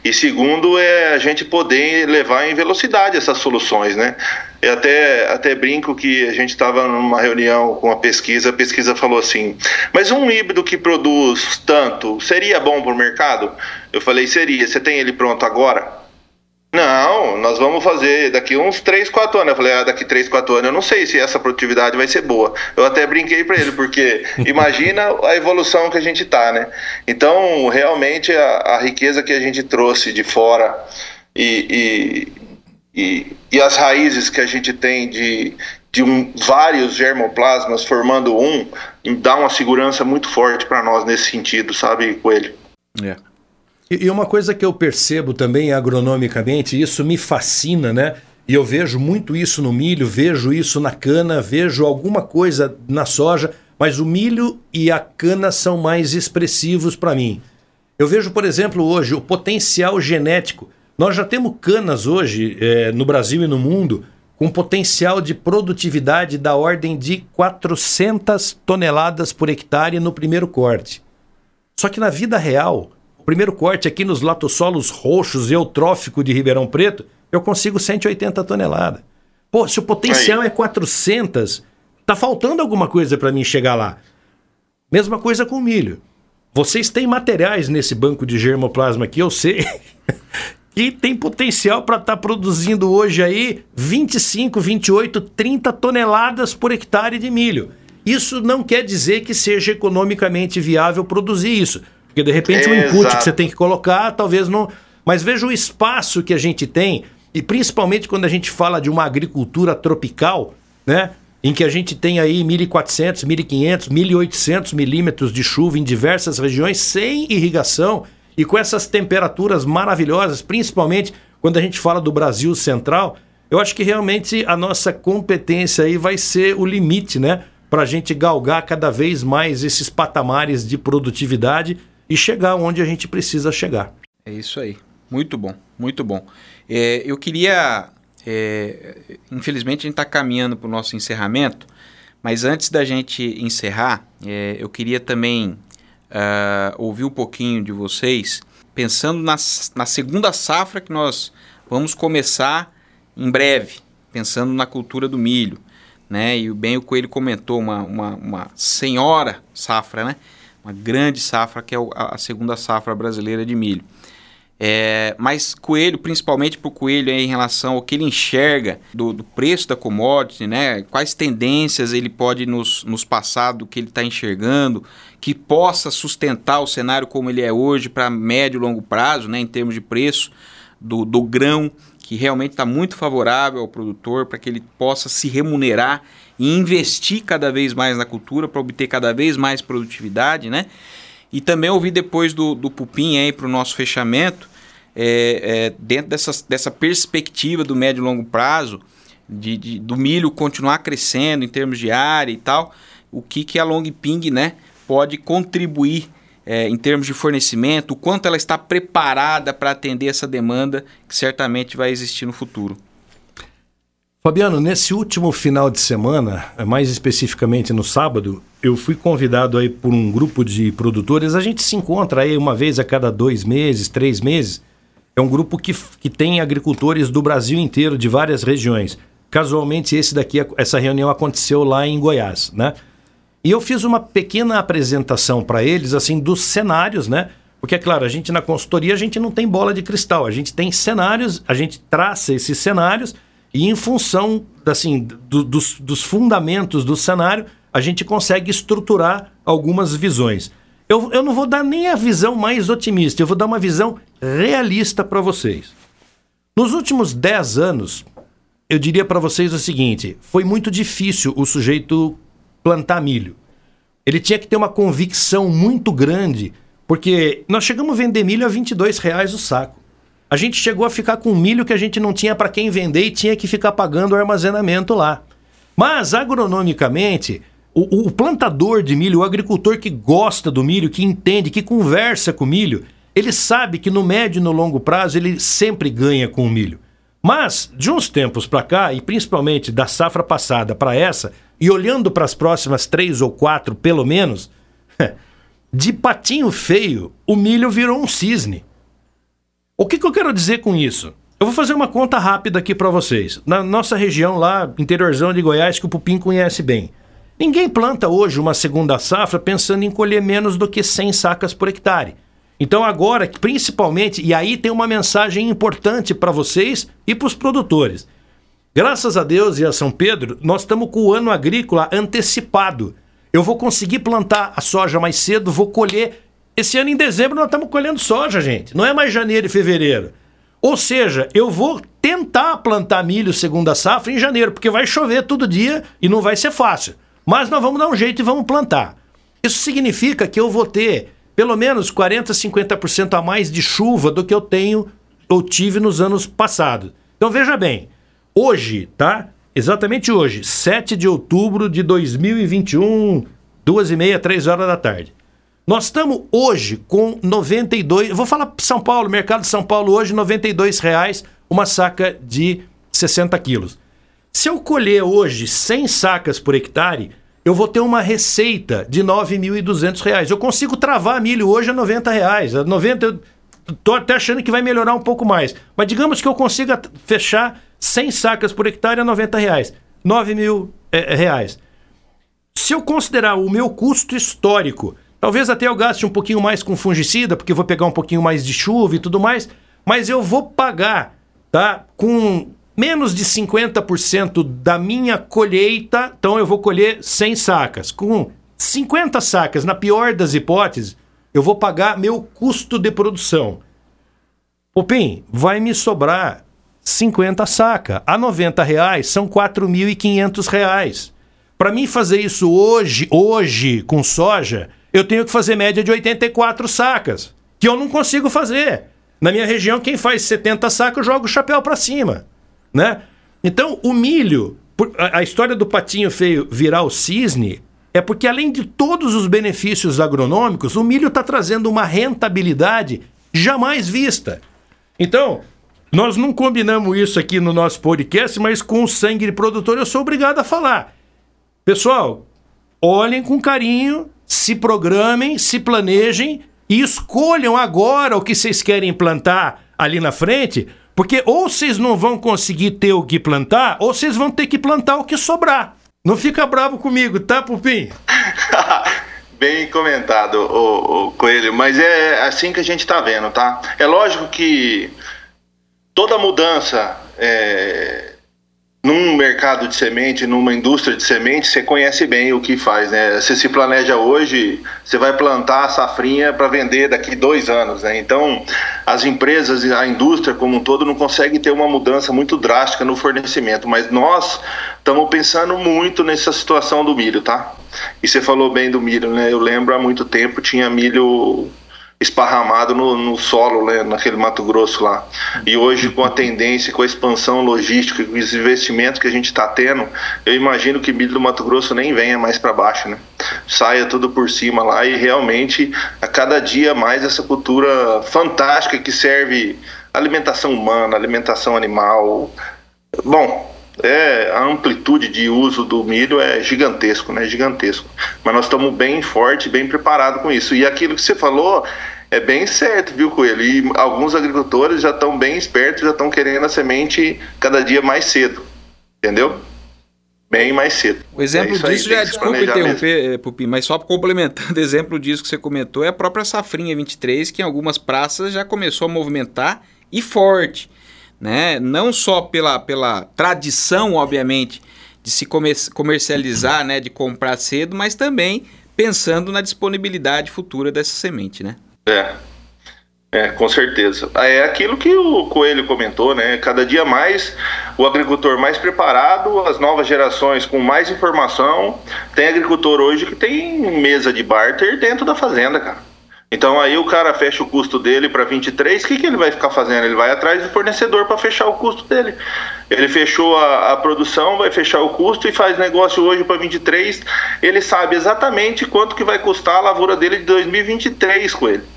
E segundo é a gente poder levar em velocidade essas soluções, né? Eu até, até brinco que a gente estava numa reunião com a pesquisa, a pesquisa falou assim: mas um híbrido que produz tanto seria bom para o mercado? Eu falei: seria. Você tem ele pronto agora? Não, nós vamos fazer daqui uns 3, 4 anos. Eu falei, ah, daqui 3, 4 anos eu não sei se essa produtividade vai ser boa. Eu até brinquei para ele, porque imagina a evolução que a gente tá, né? Então, realmente, a, a riqueza que a gente trouxe de fora e, e e, e as raízes que a gente tem de, de um, vários germoplasmas formando um, dá uma segurança muito forte para nós nesse sentido, sabe, Coelho? É. E, e uma coisa que eu percebo também agronomicamente, isso me fascina, né? E eu vejo muito isso no milho, vejo isso na cana, vejo alguma coisa na soja, mas o milho e a cana são mais expressivos para mim. Eu vejo, por exemplo, hoje o potencial genético nós já temos canas hoje é, no Brasil e no mundo com potencial de produtividade da ordem de 400 toneladas por hectare no primeiro corte. Só que na vida real, primeiro corte aqui nos latossolos roxos eutrófico de Ribeirão Preto, eu consigo 180 toneladas. Pô, se o potencial Aí. é 400, tá faltando alguma coisa para mim chegar lá. Mesma coisa com milho. Vocês têm materiais nesse banco de germoplasma aqui, eu sei, que tem potencial para estar tá produzindo hoje aí 25, 28, 30 toneladas por hectare de milho. Isso não quer dizer que seja economicamente viável produzir isso, porque de repente o input que você tem que colocar talvez não. Mas veja o espaço que a gente tem, e principalmente quando a gente fala de uma agricultura tropical, né? Em que a gente tem aí 1.400, 1.500, 1.800 milímetros de chuva em diversas regiões sem irrigação e com essas temperaturas maravilhosas, principalmente quando a gente fala do Brasil Central, eu acho que realmente a nossa competência aí vai ser o limite, né? para a gente galgar cada vez mais esses patamares de produtividade e chegar onde a gente precisa chegar. É isso aí. Muito bom, muito bom. É, eu queria. É, infelizmente, a gente está caminhando para o nosso encerramento, mas antes da gente encerrar, é, eu queria também uh, ouvir um pouquinho de vocês, pensando na, na segunda safra que nós vamos começar em breve, pensando na cultura do milho. Né? E bem o Coelho comentou, uma, uma, uma senhora safra, né? Uma grande safra que é a segunda safra brasileira de milho. É, mas Coelho, principalmente para o Coelho em relação ao que ele enxerga do, do, preço da commodity, né? quais tendências ele pode nos, nos passar do que ele está enxergando, que possa sustentar o cenário como ele é hoje para médio e longo prazo, né? em termos de preço do, do grão, que realmente está muito favorável ao produtor para que ele possa se remunerar e investir cada vez mais na cultura para obter cada vez mais produtividade, né? E também ouvi depois do, do Pupim aí para o nosso fechamento, é, é, dentro dessa, dessa perspectiva do médio e longo prazo, de, de, do milho continuar crescendo em termos de área e tal, o que, que a Long Ping né, pode contribuir é, em termos de fornecimento, o quanto ela está preparada para atender essa demanda que certamente vai existir no futuro. Fabiano, nesse último final de semana, mais especificamente no sábado, eu fui convidado aí por um grupo de produtores. A gente se encontra aí uma vez a cada dois meses, três meses. É um grupo que, que tem agricultores do Brasil inteiro, de várias regiões. Casualmente, esse daqui, essa reunião aconteceu lá em Goiás, né? E eu fiz uma pequena apresentação para eles, assim, dos cenários, né? Porque, é claro, a gente na consultoria, a gente não tem bola de cristal. A gente tem cenários, a gente traça esses cenários e em função assim, do, dos, dos fundamentos do cenário, a gente consegue estruturar algumas visões. Eu, eu não vou dar nem a visão mais otimista, eu vou dar uma visão realista para vocês. Nos últimos 10 anos, eu diria para vocês o seguinte: foi muito difícil o sujeito plantar milho. Ele tinha que ter uma convicção muito grande, porque nós chegamos a vender milho a 22 reais o saco a gente chegou a ficar com milho que a gente não tinha para quem vender e tinha que ficar pagando o armazenamento lá. Mas, agronomicamente, o, o, plantador de milho, o agricultor que gosta do milho, que entende, que conversa com o milho, ele sabe que no médio e no longo prazo ele sempre ganha com o milho. Mas, de uns tempos para cá, e principalmente da safra passada para essa, e olhando para as próximas três ou quatro, pelo menos, de patinho feio, o milho virou um cisne. O que, que eu quero dizer com isso? Eu vou fazer uma conta rápida aqui para vocês. Na nossa região lá, interiorzão de Goiás, que o Pupim conhece bem. Ninguém planta hoje uma segunda safra pensando em colher menos do que 100 sacas por hectare. Então agora, principalmente, e aí tem uma mensagem importante para vocês e para os produtores. Graças a Deus e a São Pedro, nós estamos com o ano agrícola antecipado. Eu vou conseguir plantar a soja mais cedo, vou colher esse ano em dezembro nós estamos colhendo soja, gente. Não é mais janeiro e fevereiro. Ou seja, eu vou tentar plantar milho segunda safra em janeiro, porque vai chover todo dia e não vai ser fácil. Mas nós vamos dar um jeito e vamos plantar. Isso significa que eu vou ter pelo menos 40, 50% a mais de chuva do que eu tenho ou tive nos anos passados. Então veja bem, hoje, tá? Exatamente hoje, 7 de outubro de 2021, duas e meia, três horas da tarde. Nós estamos hoje com 92, vou falar São Paulo, mercado de São Paulo hoje, 92 reais uma saca de 60 quilos. Se eu colher hoje 100 sacas por hectare, eu vou ter uma receita de 9.200 reais. Eu consigo travar milho hoje a 90 reais. A 90, eu tô até achando que vai melhorar um pouco mais. Mas digamos que eu consiga fechar 100 sacas por hectare a 90 reais. 9 mil é, reais. Se eu considerar o meu custo histórico Talvez até eu gaste um pouquinho mais com fungicida, porque vou pegar um pouquinho mais de chuva e tudo mais, mas eu vou pagar, tá? Com menos de 50% da minha colheita, então eu vou colher 100 sacas. Com 50 sacas, na pior das hipóteses, eu vou pagar meu custo de produção. Opim, vai me sobrar 50 saca. A 90 reais são 4.500 reais. Para mim fazer isso hoje, hoje com soja, eu tenho que fazer média de 84 sacas, que eu não consigo fazer. Na minha região, quem faz 70 sacas joga o chapéu para cima, né? Então, o milho, a, história do patinho feio virar o cisne é porque, além de todos os benefícios agronômicos, o milho está trazendo uma rentabilidade jamais vista. Então, nós não combinamos isso aqui no nosso podcast, mas com o sangue de produtor eu sou obrigado a falar. Pessoal, olhem com carinho, se programem, se planejem e escolham agora o que vocês querem plantar ali na frente, porque ou vocês não vão conseguir ter o que plantar, ou vocês vão ter que plantar o que sobrar. Não fica bravo comigo, tá, Pupim? Bem comentado, o, o, Coelho, mas é assim que a gente está vendo, tá? É lógico que toda mudança é, num mercado de semente, numa indústria de semente, você conhece bem o que faz, né? Você se planeja hoje, você vai plantar a safrinha para vender daqui dois anos, né? Então, as empresas, a indústria como um todo não consegue ter uma mudança muito drástica no fornecimento, mas nós estamos pensando muito nessa situação do milho, tá? E você falou bem do milho, né? Eu lembro há muito tempo tinha milho esparramado no, no solo, né, naquele Mato Grosso lá. E hoje, com a tendência, com a expansão logística, com os investimentos que a gente está tendo, eu imagino que milho do Mato Grosso nem venha mais para baixo, né? Saia tudo por cima lá e realmente, a cada dia mais, essa cultura fantástica que serve alimentação humana, alimentação animal. Bom, é, a amplitude de uso do milho é gigantesco, né? Gigantesco. Mas nós estamos bem forte, bem preparados com isso. E aquilo que você falou é bem certo, viu, Coelho? E alguns agricultores já estão bem espertos, já estão querendo a semente cada dia mais cedo. Entendeu? Bem mais cedo. O exemplo é disso já, desculpa interromper, Pupi, mas só complementando o exemplo disso que você comentou, é a própria Safrinha 23, que em algumas praças já começou a movimentar e forte né? Não só pela, pela tradição, obviamente, de se comercializar, né, de comprar cedo, mas também pensando na disponibilidade futura dessa semente, né? É. É, com certeza. É aquilo que o Coelho comentou, né? Cada dia mais o agricultor mais preparado, as novas gerações com mais informação. Tem agricultor hoje que tem mesa de barter dentro da fazenda, cara. Então aí o cara fecha o custo dele para 23, o que, que ele vai ficar fazendo? Ele vai atrás do fornecedor para fechar o custo dele. Ele fechou a, a, produção, vai fechar o custo e faz negócio hoje para 23. Ele sabe exatamente quanto que vai custar a lavoura dele de 2023 com ele.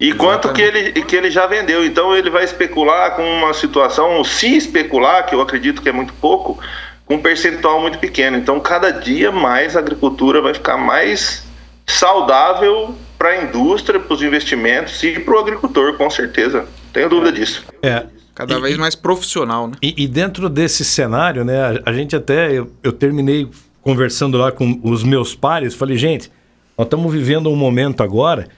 E Exatamente. quanto que ele, que ele já vendeu. Então ele vai especular com uma situação, se especular, que eu acredito que é muito pouco, com um percentual muito pequeno. Então cada dia mais a agricultura vai ficar mais saudável para a indústria, para os investimentos e para o agricultor, com certeza. Tenho dúvida disso. É. Cada e, vez mais profissional, né? E, e, dentro desse cenário, né, a, a gente até, eu, eu, terminei conversando lá com os meus pares, falei, gente, nós estamos vivendo um momento agora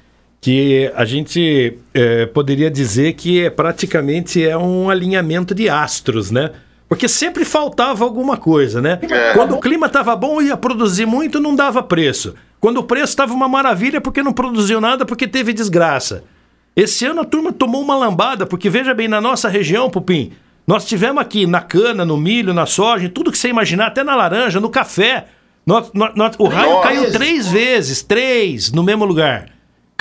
que a gente é, poderia dizer que é, praticamente é um alinhamento de astros, né? Porque sempre faltava alguma coisa, né? É. Quando o clima estava bom, ia produzir muito, não dava preço. Quando o preço estava uma maravilha, porque não produziu nada, porque teve desgraça. Esse ano a turma tomou uma lambada, porque veja bem, na nossa região, Pupim, nós tivemos aqui na cana, no milho, na soja, em tudo que você imaginar, até na laranja, no café. Nós, nós, o raio nossa. caiu três vezes, três, no mesmo lugar.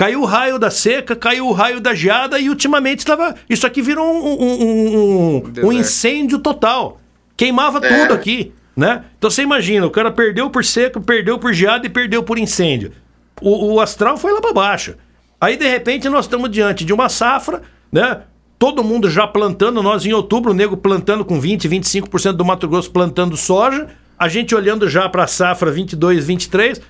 Caiu o raio da seca, caiu o raio da geada e ultimamente estava. Isso aqui virou um, um, um, um incêndio total. Queimava é. tudo aqui né? Então você imagina, o cara perdeu por seco, perdeu por geada e perdeu por incêndio. O, o astral foi lá para baixo. Aí de repente nós estamos diante de uma safra, né? Todo mundo já plantando, nós em outubro, o nego plantando com 20, 25% do Mato Grosso plantando soja, a gente olhando já para a safra 22, 23.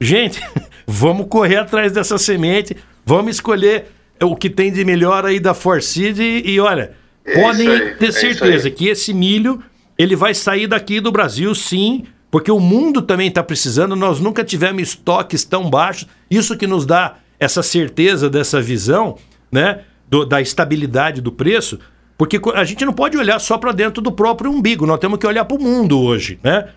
Gente, vamos correr atrás dessa semente, vamos escolher o que tem de melhor aí da Forcid e, e olha, é podem aí, ter é certeza que esse milho ele vai sair daqui do Brasil, sim, porque o mundo também está precisando. Nós nunca tivemos estoques tão baixos. Isso que nos dá essa certeza dessa visão, né, do, da estabilidade do preço, porque a gente não pode olhar só para dentro do próprio umbigo. Nós temos que olhar para o mundo hoje, né?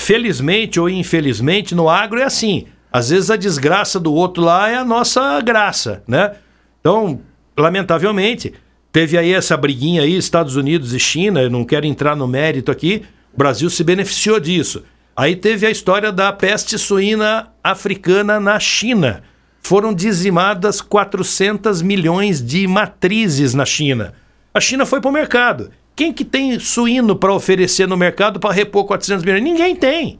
Felizmente ou infelizmente no agro é assim. Às vezes a desgraça do outro lá é a nossa graça, né? Então, lamentavelmente, Teve aí essa briguinha aí, Estados Unidos e China, eu não quero entrar no mérito aqui, o Brasil se beneficiou disso. Aí teve a história da peste suína africana na China. Foram dizimadas 400 milhões de matrizes na China. A China foi para o mercado. Quem que tem suíno para oferecer no mercado para repor 400 milhões? Ninguém tem.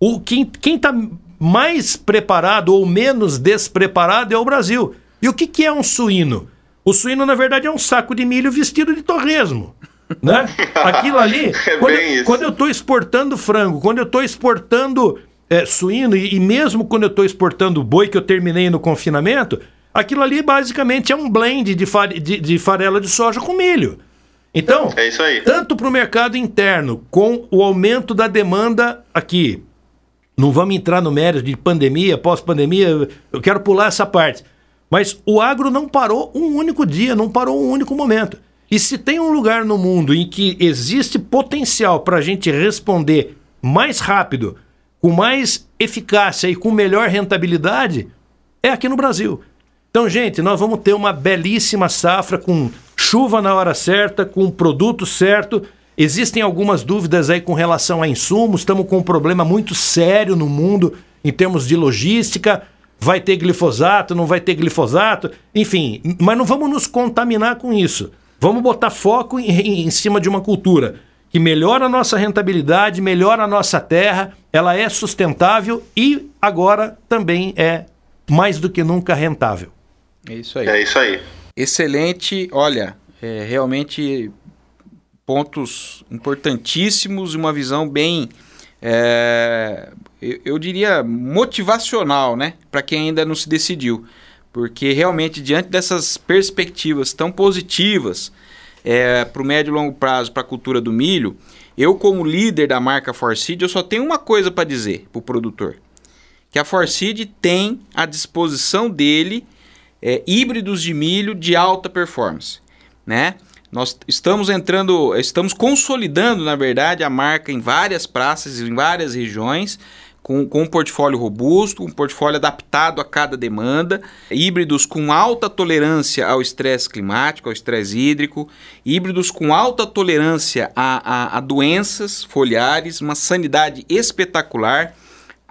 O, quem está mais preparado ou menos despreparado é o Brasil. E o que, que é um suíno? O suíno, na verdade, é um saco de milho vestido de torresmo. Né? Aquilo ali, É quando, isso. quando eu estou exportando frango, quando eu estou exportando é, suíno, e, e mesmo quando eu estou exportando boi, que eu terminei no confinamento, aquilo ali basicamente é um blend de, fare- de- de farela de soja com milho. Então, É isso aí. tanto para o mercado interno, com o aumento da demanda aqui, não vamos entrar no mérito de pandemia, pós-pandemia, eu quero pular essa parte. Mas o agro não parou um único dia, não parou um único momento. E se tem um lugar no mundo em que existe potencial para a gente responder mais rápido, com mais eficácia e com melhor rentabilidade, é aqui no Brasil. Então, gente, nós vamos ter uma belíssima safra com chuva na hora certa, com o produto certo. Existem algumas dúvidas aí com relação a insumos, estamos com um problema muito sério no mundo em termos de logística. Vai ter glifosato, não vai ter glifosato, enfim, mas não vamos nos contaminar com isso. Vamos botar foco em, em- em cima de uma cultura que melhora a nossa rentabilidade, melhora a nossa terra, ela é sustentável e agora também é mais do que nunca rentável. É isso aí. É isso aí. Excelente, olha, é, realmente pontos importantíssimos e uma visão bem, é, eu, eu diria, motivacional, né? Para quem ainda não se decidiu. Porque realmente, diante dessas perspectivas tão positivas para o médio e longo prazo para a cultura do milho, eu, como líder da marca Forseed, eu só tenho uma coisa para dizer para o produtor. Que a Forseed tem à disposição dele é, híbridos de milho de alta performance, né? Nós estamos entrando, estamos consolidando, na verdade, a marca em várias praças, em várias regiões, com, com um portfólio robusto, um portfólio adaptado a cada demanda, híbridos com alta tolerância ao estresse climático, ao estresse hídrico, híbridos com alta tolerância a, a, a doenças foliares, uma sanidade espetacular,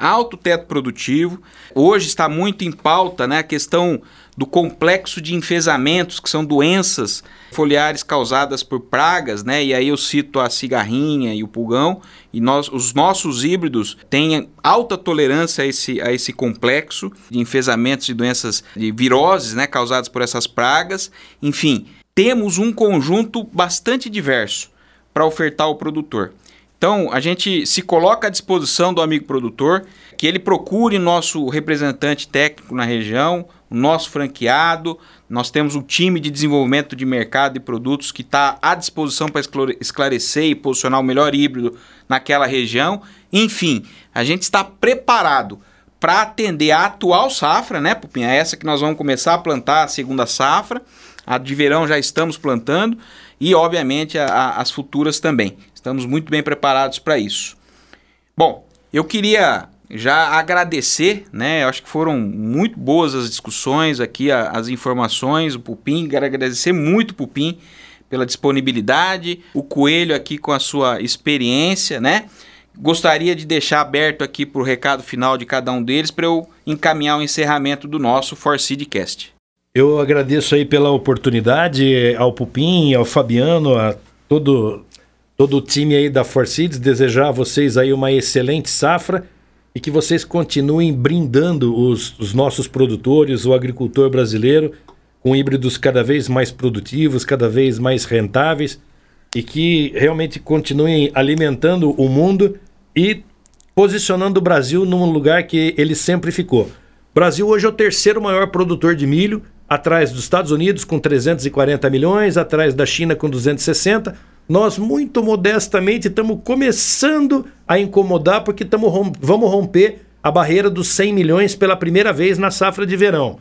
alto teto produtivo. Hoje está muito em pauta né, a questão do complexo de enfesamentos, que são doenças foliares causadas por pragas, né? E aí eu cito a cigarrinha e o pulgão. E nós, os nossos híbridos têm alta tolerância a esse, a esse complexo de enfesamentos e doenças de viroses, né? Causadas por essas pragas. Enfim, temos um conjunto bastante diverso para ofertar ao produtor. Então, a gente se coloca à disposição do amigo produtor, que ele procure nosso representante técnico na região, o nosso franqueado. Nós temos um time de desenvolvimento de mercado e produtos que está à disposição para esclarecer e posicionar o melhor híbrido naquela região. Enfim, a gente está preparado para atender a atual safra, né, Pupinha? Essa que nós vamos começar a plantar a segunda safra. A de verão já estamos plantando e, obviamente, a, a, as futuras também. Estamos muito bem preparados para isso. Bom, eu queria já agradecer, né? Eu acho que foram muito boas as discussões aqui, a, as informações, o Pupim. Quero agradecer muito o Pupim pela disponibilidade, o Coelho aqui com a sua experiência, né? Gostaria de deixar aberto aqui para o recado final de cada um deles para eu encaminhar o encerramento do nosso Forseedcast. Eu agradeço aí pela oportunidade ao Pupim, ao Fabiano, a todo, todo o time aí da Forseeds, desejar a vocês aí uma excelente safra e que vocês continuem brindando os, os nossos produtores, o agricultor brasileiro, com híbridos cada vez mais produtivos, cada vez mais rentáveis e que realmente continuem alimentando o mundo e posicionando o Brasil num lugar que ele sempre ficou. O Brasil hoje é o terceiro maior produtor de milho, atrás dos Estados Unidos com 340 milhões, atrás da China com 260. Nós muito modestamente estamos começando a incomodar porque tamo rom vamos romper a barreira dos 100 milhões pela primeira vez na safra de verão.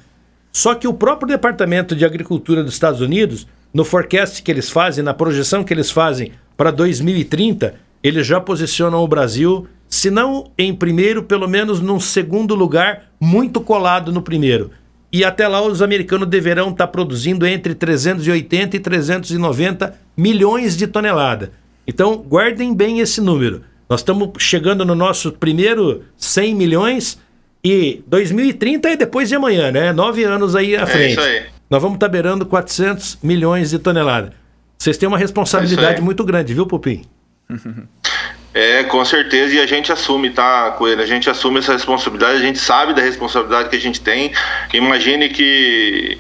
Só que o próprio Departamento de Agricultura dos Estados Unidos, no forecast que eles fazem, na projeção que eles fazem para 2030, eles já posicionam o Brasil, se não em primeiro, pelo menos num segundo lugar, muito colado no primeiro. E até lá os americanos deverão estar produzindo entre 380 e 390 milhões de toneladas. Então, guardem bem esse número. Nós estamos chegando no nosso primeiro 100 milhões e 2030 é depois de amanhã, né? Nove anos aí à É frente. isso aí. Nós vamos estar beirando 400 milhões de toneladas. Vocês têm uma responsabilidade É muito grande, viu, Pupim? É, com certeza, e a gente assume, tá, Coelho? A gente assume essa responsabilidade, a gente sabe da responsabilidade que a gente tem. Imagine que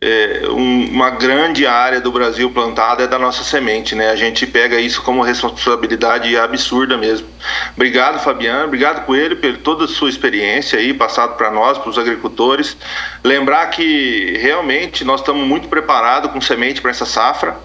é, um, uma grande área do Brasil plantada é da nossa semente, né? A gente pega isso como responsabilidade absurda mesmo. Obrigado, Fabiano. Obrigado, Coelho, por toda a sua experiência aí, passado para nós, para os agricultores. Lembrar que realmente nós estamos muito preparados com semente para essa safra.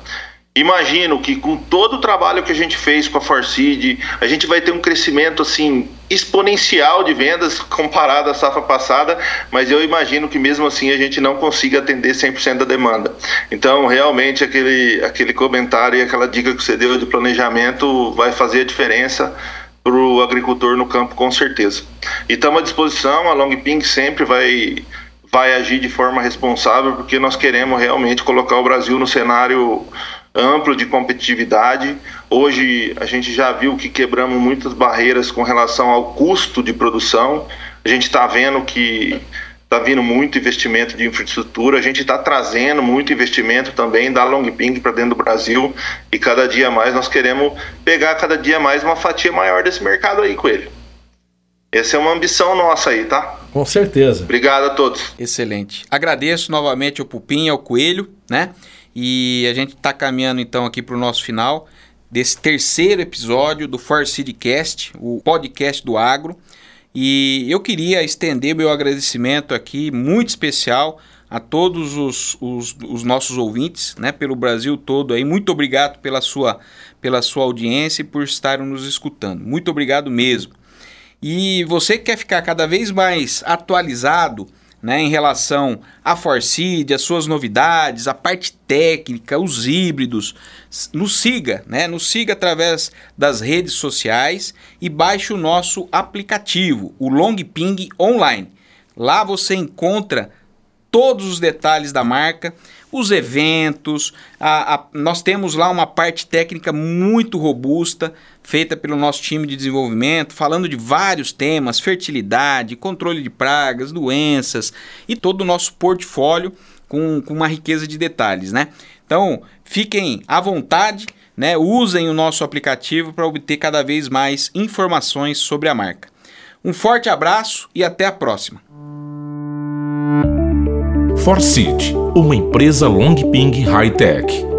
Imagino que com todo o trabalho que a gente fez com a Forseed, a gente vai ter um crescimento assim exponencial de vendas comparado à safra passada, mas eu imagino que mesmo assim a gente não consiga atender 100% da demanda. Então, realmente aquele aquele comentário e aquela dica que você deu de planejamento vai fazer a diferença para o agricultor no campo com certeza. E estamos à disposição, a Long Ping sempre vai vai agir de forma responsável porque nós queremos realmente colocar o Brasil no cenário amplo de competitividade. Hoje a gente já viu que quebramos muitas barreiras com relação ao custo de produção. A gente está vendo que está vindo muito investimento de infraestrutura. A gente está trazendo muito investimento também da Longping para dentro do Brasil e cada dia mais nós queremos pegar cada dia mais uma fatia maior desse mercado aí, Coelho. Essa é uma ambição nossa aí, tá? Com certeza. Obrigado a todos. Excelente. Agradeço novamente ao Pupim e ao Coelho, né? E a gente está caminhando então aqui para o nosso final desse terceiro episódio do Forseedcast, o podcast do agro. E eu queria estender meu agradecimento aqui, muito especial, a todos os, os, os, nossos ouvintes, né, pelo Brasil todo aí. Muito obrigado pela sua, pela sua audiência e por estarem nos escutando. Muito obrigado mesmo. E você que quer ficar cada vez mais atualizado né, em relação à Forseed, as suas novidades, a parte técnica, os híbridos, nos siga, né? Nos siga através das redes sociais e baixe o nosso aplicativo, o Longping Online. Lá você encontra todos os detalhes da marca, os eventos, a, a, nós temos lá uma parte técnica muito robusta, feita pelo nosso time de desenvolvimento, falando de vários temas: fertilidade, controle de pragas, doenças e todo o nosso portfólio com, com uma riqueza de detalhes, né? Então, fiquem à vontade, né? Usem o nosso aplicativo para obter cada vez mais informações sobre a marca. Um forte abraço e até a próxima. Forseed, uma empresa Longping High Tech